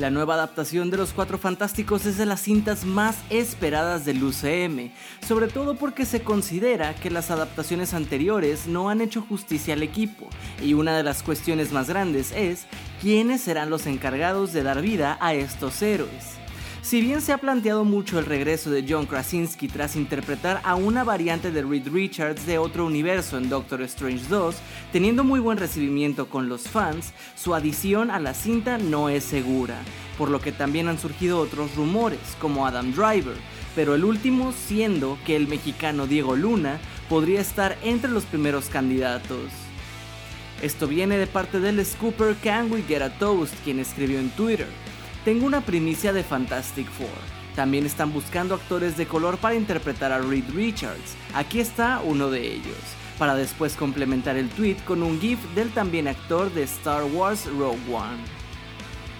La nueva adaptación de Los Cuatro Fantásticos es de las cintas más esperadas del UCM, sobre todo porque se considera que las adaptaciones anteriores no han hecho justicia al equipo, y una de las cuestiones más grandes es quiénes serán los encargados de dar vida a estos héroes. Si bien se ha planteado mucho el regreso de John Krasinski tras interpretar a una variante de Reed Richards de otro universo en Doctor Strange 2, teniendo muy buen recibimiento con los fans, su adición a la cinta no es segura, por lo que también han surgido otros rumores, como Adam Driver, pero el último siendo que el mexicano Diego Luna podría estar entre los primeros candidatos. Esto viene de parte del scooper Can We Get a Toast, quien escribió en Twitter. Tengo una primicia de Fantastic Four. También están buscando actores de color para interpretar a Reed Richards. Aquí está uno de ellos. Para después complementar el tweet con un GIF del también actor de Star Wars Rogue One.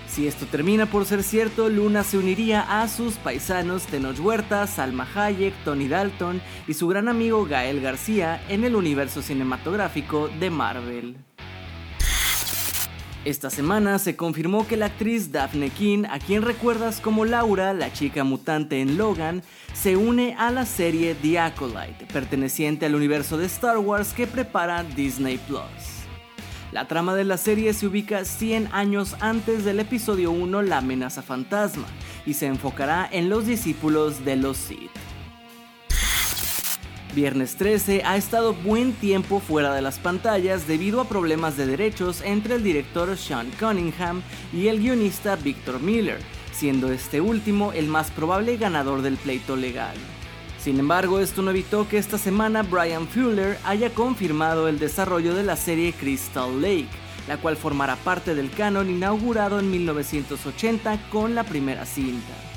Si esto termina por ser cierto, Luna se uniría a sus paisanos Tenoch Huerta, Salma Hayek, Tony Dalton y su gran amigo Gael García en el universo cinematográfico de Marvel. Esta semana se confirmó que la actriz Daphne King, a quien recuerdas como Laura, la chica mutante en Logan, se une a la serie The Acolyte, perteneciente al universo de Star Wars que prepara Disney Plus. La trama de la serie se ubica 100 años antes del episodio 1 La amenaza fantasma y se enfocará en los discípulos de los Sith. Viernes 13 ha estado buen tiempo fuera de las pantallas debido a problemas de derechos entre el director Sean Cunningham y el guionista Victor Miller, siendo este último el más probable ganador del pleito legal. Sin embargo, esto no evitó que esta semana Brian Fuller haya confirmado el desarrollo de la serie Crystal Lake, la cual formará parte del canon inaugurado en 1980 con la primera cinta.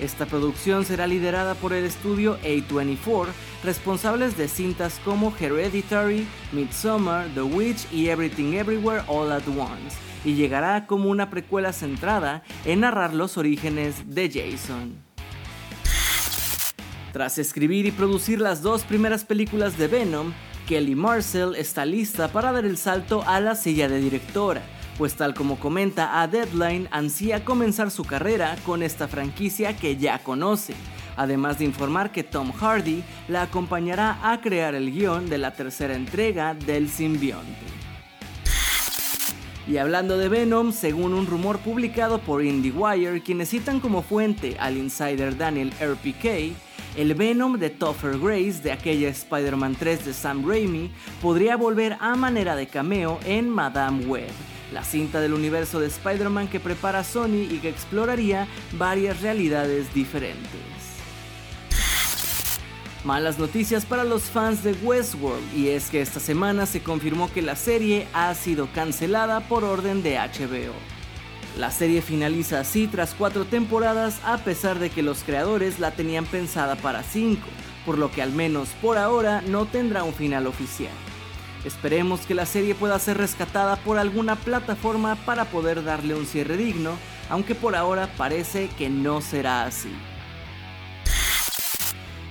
Esta producción será liderada por el estudio A24, responsables de cintas como Hereditary, Midsommar, The Witch y Everything Everywhere All at Once, y llegará como una precuela centrada en narrar los orígenes de Jason. Tras escribir y producir las dos primeras películas de Venom, Kelly Marcel está lista para dar el salto a la silla de directora pues tal como comenta a Deadline, ansía comenzar su carrera con esta franquicia que ya conoce, además de informar que Tom Hardy la acompañará a crear el guion de la tercera entrega del simbionte. Y hablando de Venom, según un rumor publicado por IndieWire, quienes citan como fuente al insider Daniel RPK, el Venom de Topher Grace de aquella Spider-Man 3 de Sam Raimi podría volver a manera de cameo en Madame Web, la cinta del universo de Spider-Man que prepara Sony y que exploraría varias realidades diferentes. Malas noticias para los fans de Westworld y es que esta semana se confirmó que la serie ha sido cancelada por orden de HBO. La serie finaliza así tras cuatro temporadas a pesar de que los creadores la tenían pensada para cinco, por lo que al menos por ahora no tendrá un final oficial. Esperemos que la serie pueda ser rescatada por alguna plataforma para poder darle un cierre digno, aunque por ahora parece que no será así.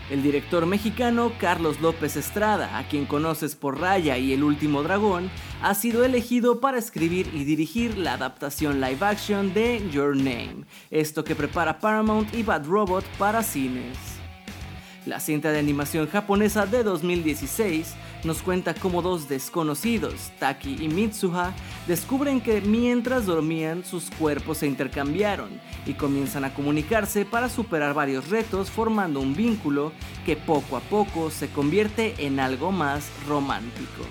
El director mexicano Carlos López Estrada, a quien conoces por Raya y El último dragón, ha sido elegido para escribir y dirigir la adaptación live action de Your Name, esto que prepara Paramount y Bad Robot para cines. La cinta de animación japonesa de 2016 nos cuenta cómo dos desconocidos, Taki y Mitsuha, descubren que mientras dormían sus cuerpos se intercambiaron y comienzan a comunicarse para superar varios retos formando un vínculo que poco a poco se convierte en algo más romántico.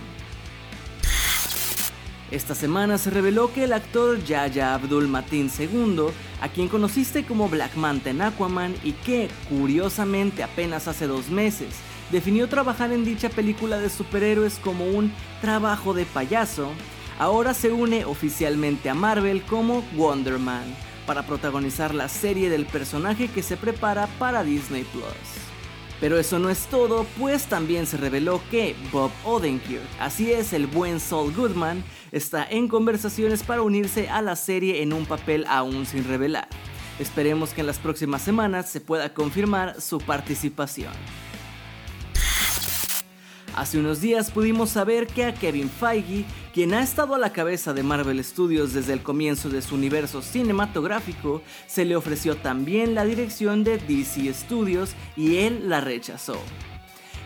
Esta semana se reveló que el actor Yaya Abdul Mateen II, a quien conociste como Black Manta en Aquaman y que, curiosamente, apenas hace dos meses definió trabajar en dicha película de superhéroes como un trabajo de payaso, ahora se une oficialmente a Marvel como Wonder Man, para protagonizar la serie del personaje que se prepara para Disney Plus. Pero eso no es todo, pues también se reveló que Bob Odenkirk, así es el buen Saul Goodman, está en conversaciones para unirse a la serie en un papel aún sin revelar. Esperemos que en las próximas semanas se pueda confirmar su participación. Hace unos días pudimos saber que a Kevin Feige, quien ha estado a la cabeza de Marvel Studios desde el comienzo de su universo cinematográfico, se le ofreció también la dirección de DC Studios y él la rechazó.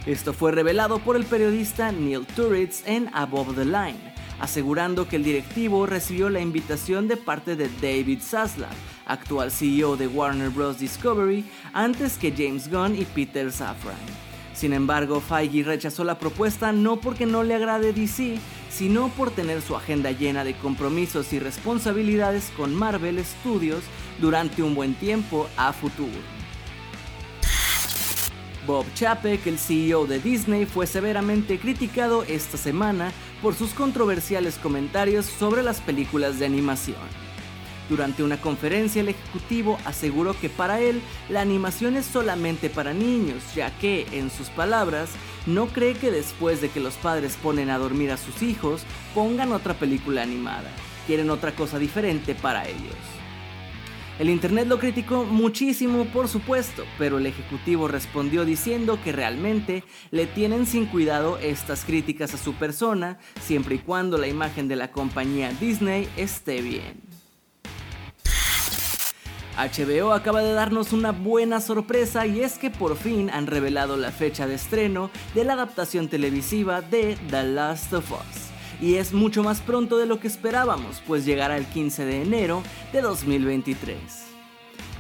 Esto fue revelado por el periodista Neil Turitz en Above the Line, asegurando que el directivo recibió la invitación de parte de David Zaslav, actual CEO de Warner Bros. Discovery, antes que James Gunn y Peter Safran. Sin embargo, Feige rechazó la propuesta no porque no le agrade DC, sino por tener su agenda llena de compromisos y responsabilidades con Marvel Studios durante un buen tiempo a futuro. Bob Chapek, el CEO de Disney, fue severamente criticado esta semana por sus controversiales comentarios sobre las películas de animación. Durante una conferencia el ejecutivo aseguró que para él la animación es solamente para niños, ya que, en sus palabras, no cree que después de que los padres ponen a dormir a sus hijos, pongan otra película animada. Quieren otra cosa diferente para ellos. El Internet lo criticó muchísimo, por supuesto, pero el ejecutivo respondió diciendo que realmente le tienen sin cuidado estas críticas a su persona, siempre y cuando la imagen de la compañía Disney esté bien. HBO acaba de darnos una buena sorpresa y es que por fin han revelado la fecha de estreno de la adaptación televisiva de The Last of Us. Y es mucho más pronto de lo que esperábamos, pues llegará el 15 de enero de 2023.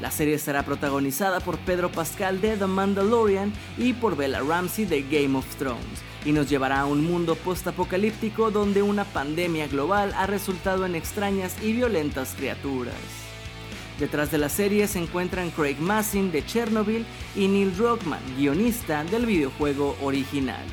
La serie estará protagonizada por Pedro Pascal de The Mandalorian y por Bella Ramsey de Game of Thrones, y nos llevará a un mundo post-apocalíptico donde una pandemia global ha resultado en extrañas y violentas criaturas. Detrás de la serie se encuentran Craig Massin de Chernobyl y Neil Druckmann, guionista del videojuego original.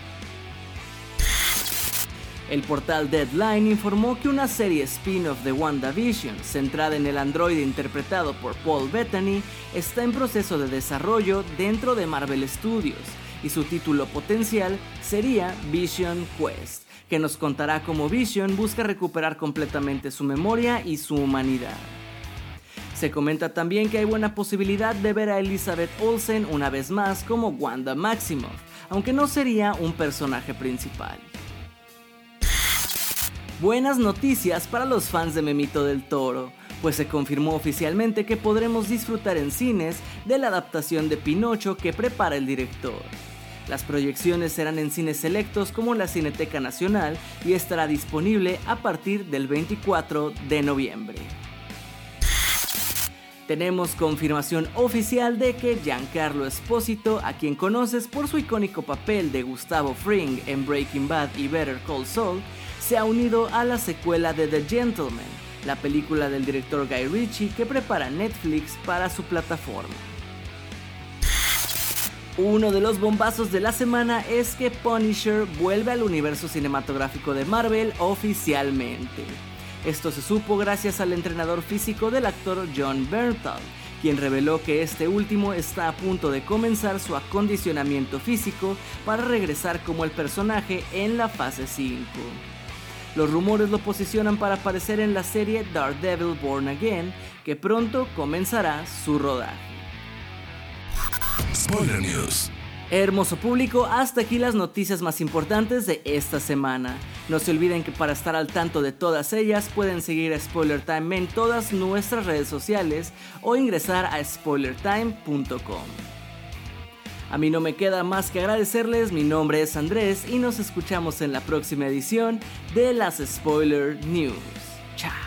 El portal Deadline informó que una serie spin-off de WandaVision, centrada en el androide interpretado por Paul Bettany, está en proceso de desarrollo dentro de Marvel Studios, y su título potencial sería Vision Quest, que nos contará cómo Vision busca recuperar completamente su memoria y su humanidad. Se comenta también que hay buena posibilidad de ver a Elizabeth Olsen una vez más como Wanda Maximoff, aunque no sería un personaje principal. Buenas noticias para los fans de Memito del Toro, pues se confirmó oficialmente que podremos disfrutar en cines de la adaptación de Pinocho que prepara el director. Las proyecciones serán en cines selectos como la Cineteca Nacional y estará disponible a partir del 24 de noviembre tenemos confirmación oficial de que Giancarlo Esposito, a quien conoces por su icónico papel de Gustavo Fring en Breaking Bad y Better Call Saul, se ha unido a la secuela de The Gentleman, la película del director Guy Ritchie que prepara Netflix para su plataforma. Uno de los bombazos de la semana es que Punisher vuelve al universo cinematográfico de Marvel oficialmente. Esto se supo gracias al entrenador físico del actor John Bernthal, quien reveló que este último está a punto de comenzar su acondicionamiento físico para regresar como el personaje en la fase 5. Los rumores lo posicionan para aparecer en la serie Daredevil Born Again, que pronto comenzará su rodaje. Spoiler News. Hermoso público, hasta aquí las noticias más importantes de esta semana. No se olviden que para estar al tanto de todas ellas pueden seguir a Spoiler Time en todas nuestras redes sociales o ingresar a spoilertime.com. A mí no me queda más que agradecerles, mi nombre es Andrés y nos escuchamos en la próxima edición de las Spoiler News. Chao.